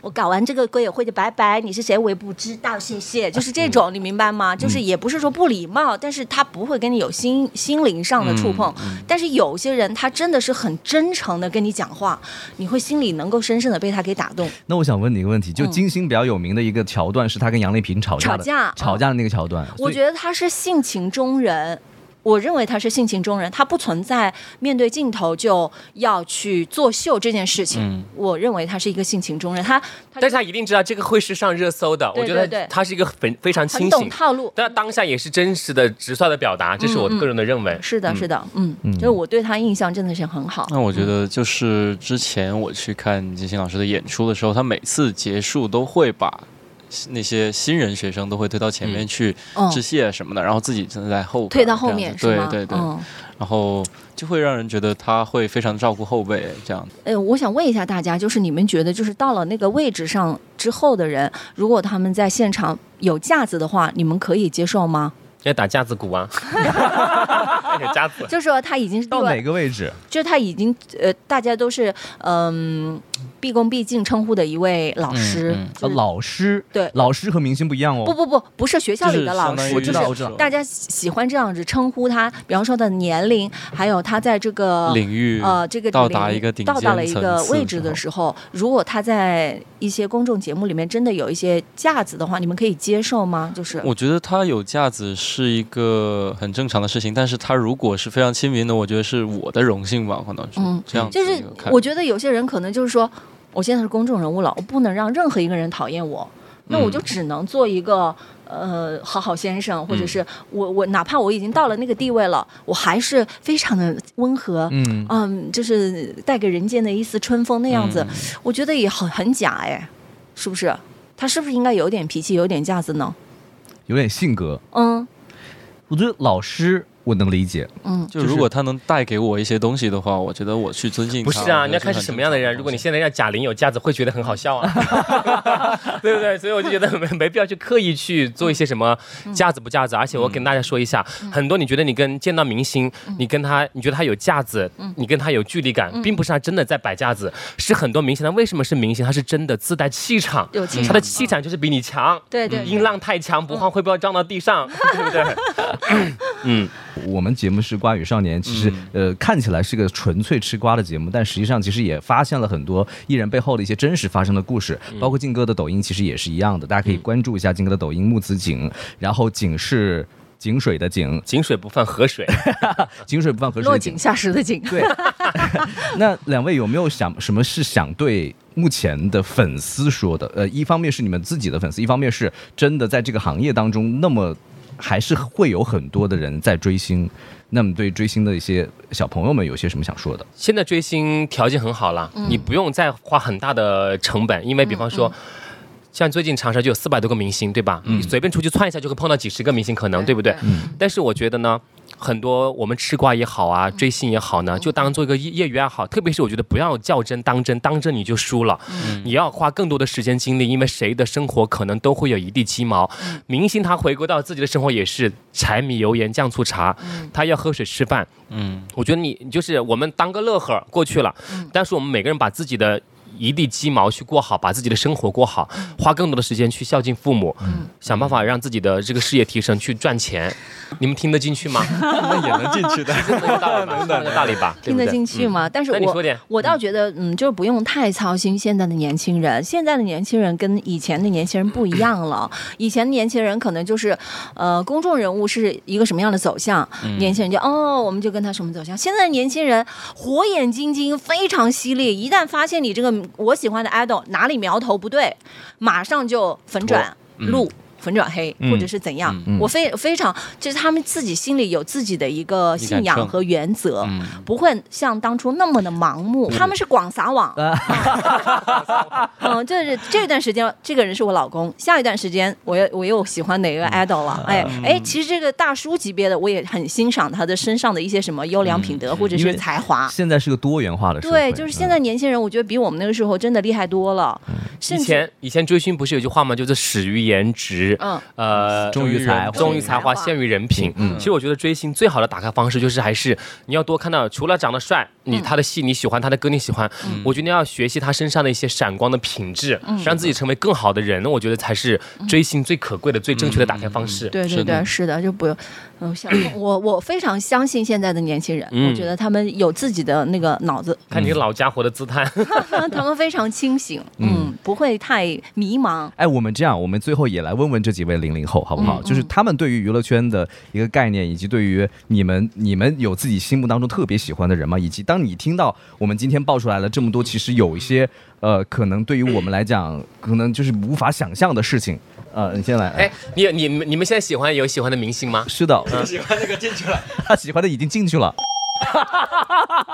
我搞完这个歌友会就拜拜，你是谁我也不知道，谢谢，就是这种，你明白吗？就是也不是说不礼貌，但是他不会跟你有心心灵上的触碰。但是有些人他真的是很真诚的跟你讲话，你会心里能够深深的被他给打动。那我想问你一个问题，就嗯金星比较有名的一个桥段是他跟杨丽萍吵架的，吵架吵架的那个桥段。我觉得他是性情中人。我认为他是性情中人，他不存在面对镜头就要去作秀这件事情。嗯我认为他是一个性情中人，他他但是他一定知道这个会是上热搜的。对我觉得他是一个非非常很懂清醒，套路。但当下也是真实的、直率的表达，这是我个人的认为。是的，嗯是的，嗯，就是我对他印象真的是很好。那我觉得就是之前我去看金星老师的演出的时候，他每次结束都会把那些新人学生都会推到前面去嗯致谢什么的，然后自己站在后边退到后面是吗？对对对，嗯，然后就会让人觉得他会非常照顾后辈这样。呃，我想问一下大家，就是你们觉得，就是到了那个位置上之后的人，如果他们在现场有架子的话，你们可以接受吗？要打架子鼓啊，有架子。就是说他已经到位哪个位置？就是他已经呃，大家都是嗯、毕恭毕敬称呼的一位老师，嗯嗯就是呃老师，对。老师和明星不一样哦。不不不，不是学校里的老师，就是相当于我知道我知道。大家喜欢这样子称呼他，比方说的年龄，还有他在这个领域呃这个到达一个顶到达了一个位置的时候，如果他在一些公众节目里面真的有一些架子的话，你们可以接受吗？就是我觉得他有架子是一个很正常的事情，但是他如果是非常亲民的，我觉得是我的荣幸吧，可能是嗯这样子就是。我觉得有些人可能就是说，我现在是公众人物了，我不能让任何一个人讨厌我，那我就嗯只能做一个。呃，好好先生，或者嗯是我我哪怕我已经到了那个地位了，我还是非常的温和，嗯，嗯，就是带给人间的一丝春风那样子，嗯我觉得也很很假哎，是不是？他是不是应该有点脾气，有点架子呢？有点性格。嗯我觉得老师我能理解，嗯，就如果他能带给我一些东西的话，我觉得我去尊敬他。不是啊，你要看是什么样的人。如果你现在让贾玲有架子，会觉得很好笑啊，对不对？所以我就觉得没没必要去刻意去做一些什么架子不架子。而且我跟大家说一下，很多你觉得你跟见到明星，你跟他，你觉得他有架子，你跟他有距离感，并不是他真的在摆架子，是很多明星他为什么是明星？他是真的自带气场，有气场他的气场就是比你强。对对对音浪太强，不晃会不会撞到地上？对不对？嗯，我们节目是瓜与少年，其实、呃看起来是个纯粹吃瓜的节目，但实际上其实也发现了很多艺人背后的一些真实发生的故事，包括靖哥的抖音其实也是一样的，大家可以关注一下靖哥的抖音木子井，然后井是井水的井，井水不犯河水。井水不犯河水落井井。下石的井。对，那两位有没有想什么是想对目前的粉丝说的？呃，一方面是你们自己的粉丝，一方面是真的在这个行业当中，那么还是会有很多的人在追星。那么对追星的一些小朋友们，有些什么想说的？现在追星条件很好了，你不用再花很大的成本，因为比方说。像最近长沙就有四百多个明星，对吧？你随便出去窜一下就会碰到几十个明星，可能对不对？但是我觉得呢，很多我们吃瓜也好啊，追星也好呢，就当做一个业业余爱好。特别是我觉得不要较真当真，当真你就输了。你要花更多的时间精力，因为谁的生活可能都会有一地鸡毛。明星他回归到自己的生活也是柴米油盐酱醋茶，他要喝水吃饭。嗯，我觉得你你就是我们当个乐呵过去了，但是我们每个人把自己的一地鸡毛去过好，把自己的生活过好，花更多的时间去孝敬父母，想办法让自己的这个事业提升，去赚钱。你们听得进去吗？那也能进去的。这么个道理吧，听得进去吗？但是我那你说点我倒觉得，嗯，就是不用太操心现在的年轻人。现在的年轻人跟以前的年轻人不一样了。以前的年轻人可能就是，呃，公众人物是一个什么样的走向，年轻人就哦，我们就跟他什么走向。现在的年轻人火眼金睛，非常犀利，一旦发现你这个我喜欢的 idol 哪里苗头不对，马上就粉转路。粉转黑，嗯或者是怎样？我非非常，就是他们自己心里有自己的一个信仰和原则，嗯不会像当初那么的盲目。他们是广撒网，嗯，就是这段时间，这个人是我老公，下一段时间我又我又喜欢哪个 idol 了？哎哎，其实这个大叔级别的，我也很欣赏他的身上的一些什么优良品德或者是才华。现在是个多元化的社会，对，就是现在年轻人，我觉得比我们那个时候真的厉害多了，甚以前以前追星不是有句话吗？就是始于颜值，实，嗯。呃，忠于才忠于才华，陷于人品。嗯。其实我觉得追星最好的打开方式就是还是你要多看到，除了长得帅，你他的戏你喜欢，他的歌你喜欢，我觉得要学习他身上的一些闪光的品质，让自己成为更好的人，我觉得才是追星最可贵的、最正确的打开方式。对对对，是的，就不用，嗯，像 我我非常相信现在的年轻人，嗯。我觉得他们有自己的那个脑子，看你老家伙的姿态，他们非常清醒，嗯，不会太迷茫。哎，我们这样，我们最后也来问问这几位零零后，好不好？嗯就是他们对于娱乐圈的一个概念，以及对于你们，你们有自己心目当中特别喜欢的人吗？以及当你听到我们今天爆出来了这么多，其实有一些呃，可能对于我们来讲，可能就是无法想象的事情。呃，你先来。哎，你你们你们现在喜欢有喜欢的明星吗？是的，喜欢那个进去了。他喜欢的已经进去了。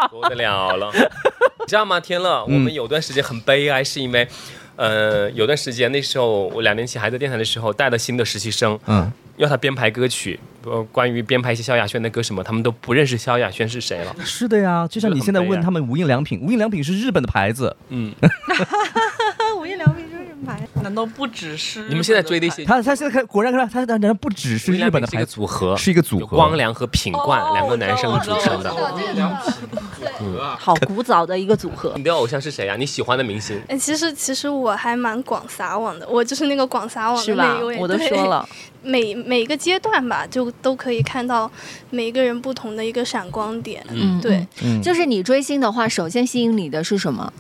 不得了了，你知道吗？天乐，我们有段时间很悲哀，是因为，呃，有段时间那时候我两年前还在电台的时候带了新的实习生，嗯，要他编排歌曲，呃，关于编排一些萧亚轩的歌什么，他们都不认识萧亚轩是谁了。是的呀，就像你现在问他们无印良品，无印良品是日本的牌子，嗯，无印良品是什么牌？难道不只是你们现在追的一些，他他现在看果然看他难道不只是日本的牌子，组合，是一个组合。光良和品冠哦两个男生组成的。好古早的一个组合。你的偶像是谁呀、你喜欢的明星？哎，其实其实我还蛮广撒网的，我就是那个广撒网是吧的那一位。？我都说了，每每个阶段吧，就都可以看到每个人不同的一个闪光点。嗯，对，嗯就是你追星的话，首先吸引你的是什么？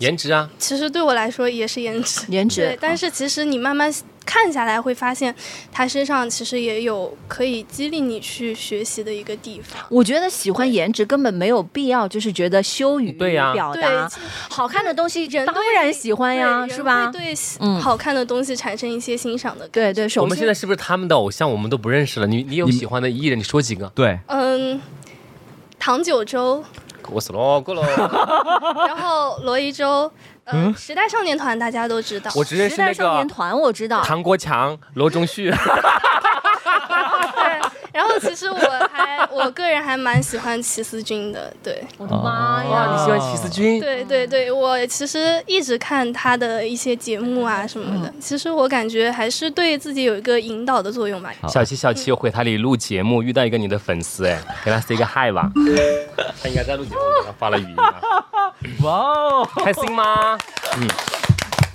颜值啊，其实对我来说也是颜值，颜值对，但是其实你慢慢看下来，会发现他身上其实也有可以激励你去学习的一个地方。我觉得喜欢颜值根本没有必要，就是觉得羞于对呀对表达。，好看的东西当人当然喜欢呀，是吧对嗯好看的东西产生一些欣赏的感对对，首先我们现在是不是他们的偶像我们都不认识了？你你有喜欢的艺人，你说几个？对，嗯，唐九洲，我死了，够了。然后罗一舟，呃，时代少年团大家都知道。我只认识那时代少年团我知道，唐国强、罗中旭。对，然后其实我还我个人还蛮喜欢齐思钧的，对，我的妈呀！你喜欢齐思钧？对对对，我其实一直看他的一些节目啊什么的，其实我感觉还是对自己有一个引导的作用吧。小七，小七，我回台里录节目，遇到一个你的粉丝，哎，给他 say 个 hi 吧。他应该在录节目，给他发了语音啊。哇哦，开心吗？嗯。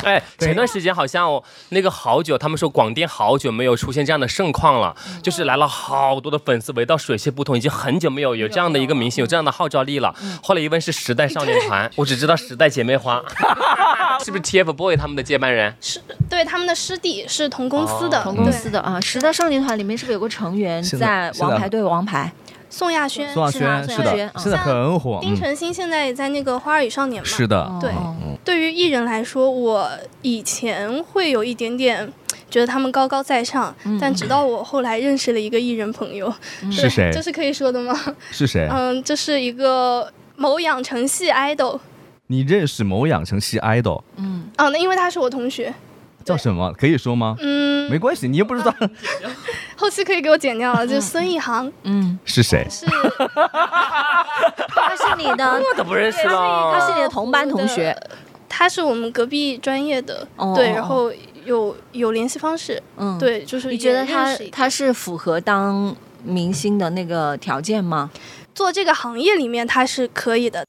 哎，前段时间好像我那个好久，他们说广电好久没有出现这样的盛况了，就是来了好多的粉丝围到水泄不通，已经很久没有有这样的一个明星有这样的号召力了。后来一问是时代少年团，我只知道时代姐妹花，是不是 TFBOY 他们的接班人？是对他们的师弟是同公司的，同公司的啊，时代少年团里面是不是有个成员在。王牌对王牌？对宋亚轩、宋亚是吗轩是的宋亚轩，现在很火，丁嗯，程鑫现在也在那个《花儿与少年》嘛。是的，对。哦。对于艺人来说，我以前会有一点点觉得他们高高在上，但直到我后来认识了一个艺人朋友，是谁？这？是可以说的吗？是谁？嗯，这是一个某养成系 idol，你认识某养成系 idol 嗯，哦，那因为他是我同学，叫什么？可以说吗？嗯，没关系，你又不知道。后期可以给我剪掉了，就是孙一航，嗯，是谁。是。他是你的，我都不认识了。他是你的同班同学，他是我们隔壁专业的，哦。对，哦然后有有联系方式，嗯，。对，就是你觉得他他是符合当明星的那个条件吗？做这个行业里面他是可以的，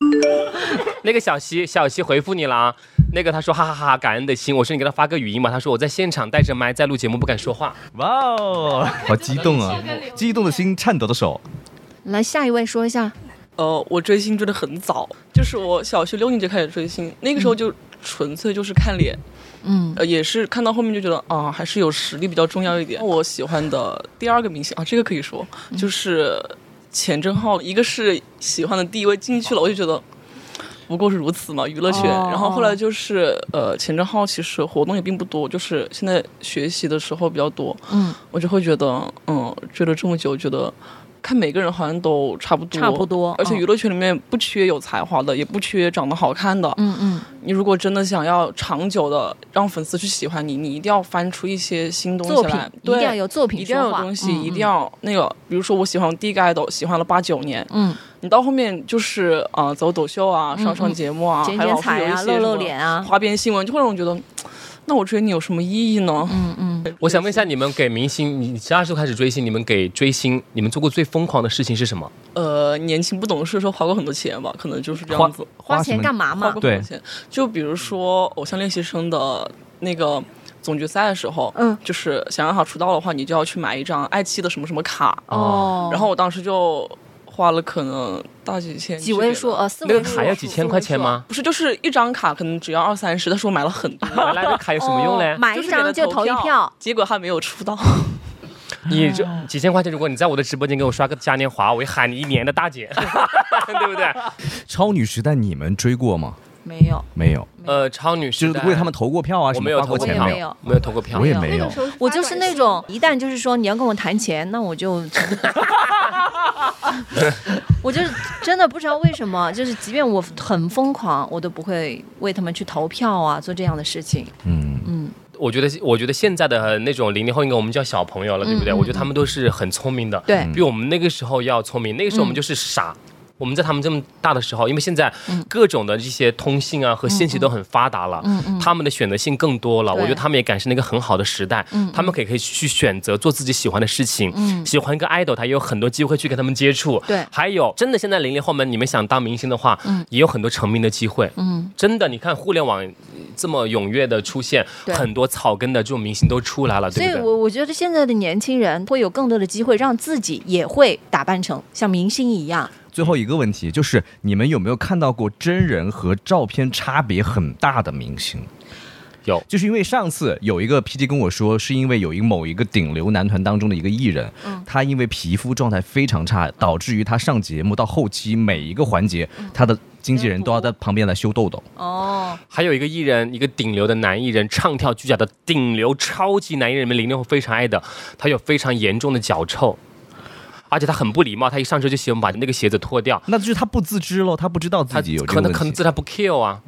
那个小西，小西回复你了啊。那个他说哈哈哈哈，感恩的心。我说你给他发个语音吧。他说我在现场带着麦在录节目，不敢说话。哇哦，好激动啊！激动的心，颤抖的手。来，下一位说一下。呃，我追星追的很早，就是我小学六年级开始追星，那个时候就纯粹就是看脸，嗯呃，也是看到后面就觉得啊，还是有实力比较重要一点。我喜欢的第二个明星啊，这个可以说就是钱正浩，一个是喜欢的第一位进去了，我就觉得。不过是如此嘛，娱乐圈。哦然后后来就是，呃，钱正浩其实活动也并不多，就是现在学习的时候比较多，嗯，我就会觉得，嗯，追了这么久，觉得看每个人好像都差不多，差不多嗯而且娱乐圈里面不缺有才华的，也不缺长得好看的。嗯嗯，你如果真的想要长久的让粉丝去喜欢你，你一定要翻出一些新东西来，一定对要有作品一定要有东西，嗯。一定要那个，比如说我喜欢第一个爱豆，喜欢了八九年，嗯，你到后面就是啊、呃走抖秀啊，上上嗯节目啊，剪还老是有一剪彩啊，露露脸啊。花边新闻，就会让我觉得，那我追你有什么意义呢？嗯嗯，我想问一下，你们给明星，你十二岁开始追星，你们给追星，你们做过最疯狂的事情是什么？呃，年轻不懂事的时候花过很多钱吧，可能就是这样子。花钱干嘛嘛花过？很多钱，就比如说《偶像练习生》的那个总决赛的时候，嗯就是想让他出道的话，你就要去买一张爱奇艺的什么什么卡，哦，然后我当时就花了可能大几千，几位数，呃，四那位数个卡要几千块钱吗？不是，就是一张卡可能只要二三十，但是我买了很多。买来的卡有什么用嘞哦？买一张就投一票，结果还没有出道。你就几千块钱，如果你在我的直播间给我刷个嘉年华，我会喊你一年的大姐，对不对？超女时代你们追过吗？没有，没有，呃，超女就是为他们投过票啊，我什么没有投过花过钱票，我也没有没有投过票我。也没有我就是那种一旦就是说你要跟我谈钱，那我就，我就是真的不知道为什么，就是即便我很疯狂，我都不会为他们去投票啊，做这样的事情。嗯，嗯，我觉得，我觉得现在的那种零零后，应该我们叫小朋友了，对不对？我觉得他们都是很聪明的，对，比我们那个时候要聪明。那个时候我们就是傻。我们在他们这么大的时候，因为现在嗯各种的这些通信啊和信息都很发达了，嗯嗯，他们的选择性更多了。对我觉得他们也赶上了一个很好的时代，嗯他们可以可以去选择做自己喜欢的事情。嗯喜欢一个 idol，他也有很多机会去跟他们接触。对还有真的现在零零后们，你们想当明星的话，嗯也有很多成名的机会。嗯，真的，你看互联网呃这么踊跃的出现，很多草根的这种明星都出来了，所以？我我觉得现在的年轻人会有更多的机会，让自己也会打扮成像明星一样。最后一个问题就是，你们有没有看到过真人和照片差别很大的明星？有就是因为上次有一个 P D 跟我说，是因为有一某一个顶流男团当中的一个艺人，嗯他因为皮肤状态非常差，导致于他上节目到后期每一个环节，他的经纪人都要在旁边来修痘痘。哦，还有一个艺人，一个顶流的男艺人，唱跳俱佳的顶流超级男艺人，你们零零后非常爱的，他有非常严重的脚臭。而且他很不礼貌，他一上车就喜欢把那个鞋子脱掉，那就是他不自知喽，他不知道自他己有这可能可能。自他不 care 啊。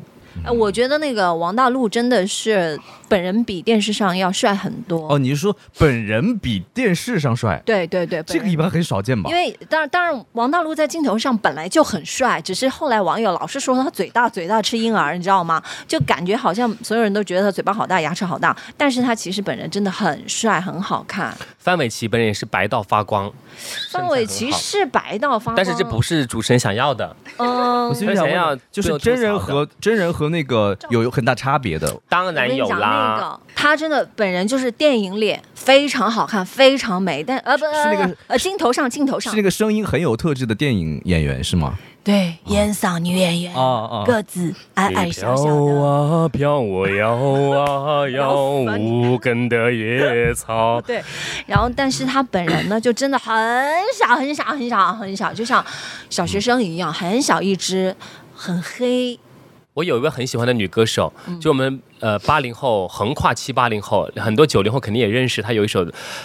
哎，我觉得那个王大陆真的是本人比电视上要帅很多。哦，你是说本人比电视上帅？对对对，这个一般很少见吧因？为当然当然，王大陆在镜头上本来就很帅，只是后来网友老是说他嘴大嘴大吃婴儿，你知道吗？就感觉好像所有人都觉得他嘴巴好大，牙齿好大，但是他其实本人真的很帅，很好看。范玮琪本人也是白到发光，范玮琪是白到发光，但是这不是主持人想要的。嗯我，其实想想要，就是真人和真人和那个有有很大差别的。当然有我跟你讲，那啦，个他真的本人就是电影脸，非常好看，非常美，但呃不是那个呃镜头上镜头上是那个声音很有特质的电影演员是吗？对烟嗓女演员，啊啊个子矮矮小小的。啊飘，我摇啊摇，无根的野草。对，然后但是他本人呢，就真的很小很小很小很小，就像小学生一样，很小一只，很黑。我有一个很喜欢的女歌手，嗯就我们呃八零后横跨七八零后，很多九零后肯定也认识。他有一首，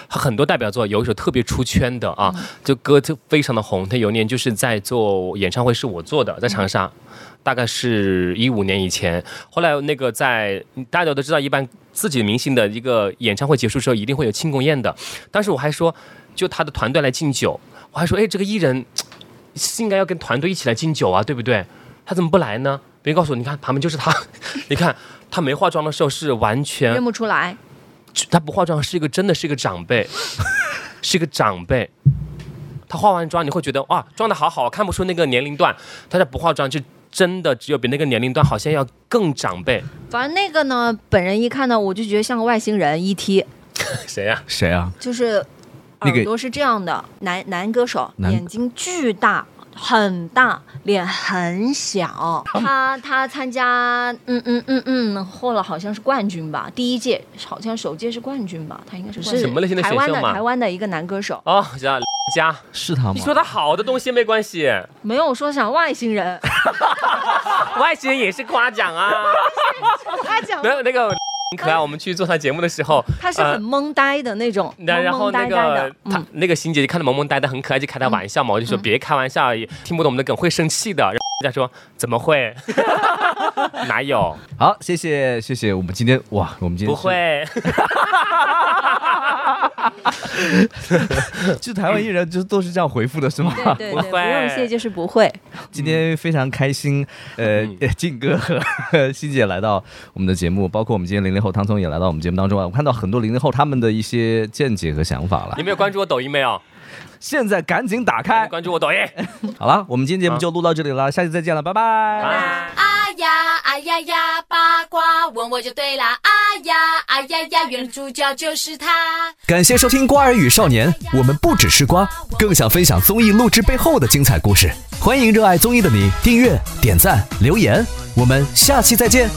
他很多代表作，有一首特别出圈的啊，嗯就歌就非常的红。他有一年就是在做演唱会，是我做的，在长嗯沙，大概是一五年以前。后来那个在大家都知道，一般自己明星的一个演唱会结束之后，一定会有庆功宴的。当时我还说，就他的团队来敬酒，我还说，哎，这个艺人是应该要跟团队一起来敬酒啊，对不对？他怎么不来呢？别人告诉我，你看旁边就是他，你看他没化妆的时候是完全认不出来，他不化妆是一个真的是一个长辈，是一个长辈。他化完妆你会觉得哇，妆的好好，看不出那个年龄段。他在不化妆就真的只有比那个年龄段好像要更长辈。反正那个呢，本人一看呢，我就觉得像个外星人，ET，谁呀、谁啊？就是耳朵是这样的，男男歌手，眼睛巨大。很大，脸很小。他他参加，嗯嗯嗯嗯，获了好像是冠军吧，第一届好像首届是冠军吧，他应该是冠军什么类型的台湾的台湾的一个男歌手，哦，叫家。是他吗你？说他好的东西没关系，没有说想外星人，外星人也是夸奖啊。夸奖没有那个很可爱，我们去做他节目的时候，他是很懵呆的那种，那然后懵懵呆那个呆的，他嗯，那个欣姐姐看着萌萌呆的很可爱，就开他玩笑嘛，我就说嗯别开玩笑，也听不懂我们的梗会生气的。然后人家说 怎么会？哪有？好，谢谢谢谢，我们今天哇，我们今天不，会，就台湾艺人就都是这样回复的是吗？对对对，不用谢就是不会。今天非常开心，呃，嗯 静哥和欣姐来到我们的节目，包括我们今天零零后唐聪也来到我们节目当中啊。我看到很多零零后他们的一些见解和想法了你。们有关注我抖音没有？现在赶紧打开。关注我抖音。好了，我们今天节目就录到这里了，下期再见了，拜拜。啊呀哎呀呀，八卦问我就对啦。哎呀哎呀呀，原主角就是他。感谢收听《瓜儿与少年》，我们不只是瓜，更想分享综艺录制背后的精彩故事。欢迎热爱综艺的你订阅、点赞、留言，我们下期再见。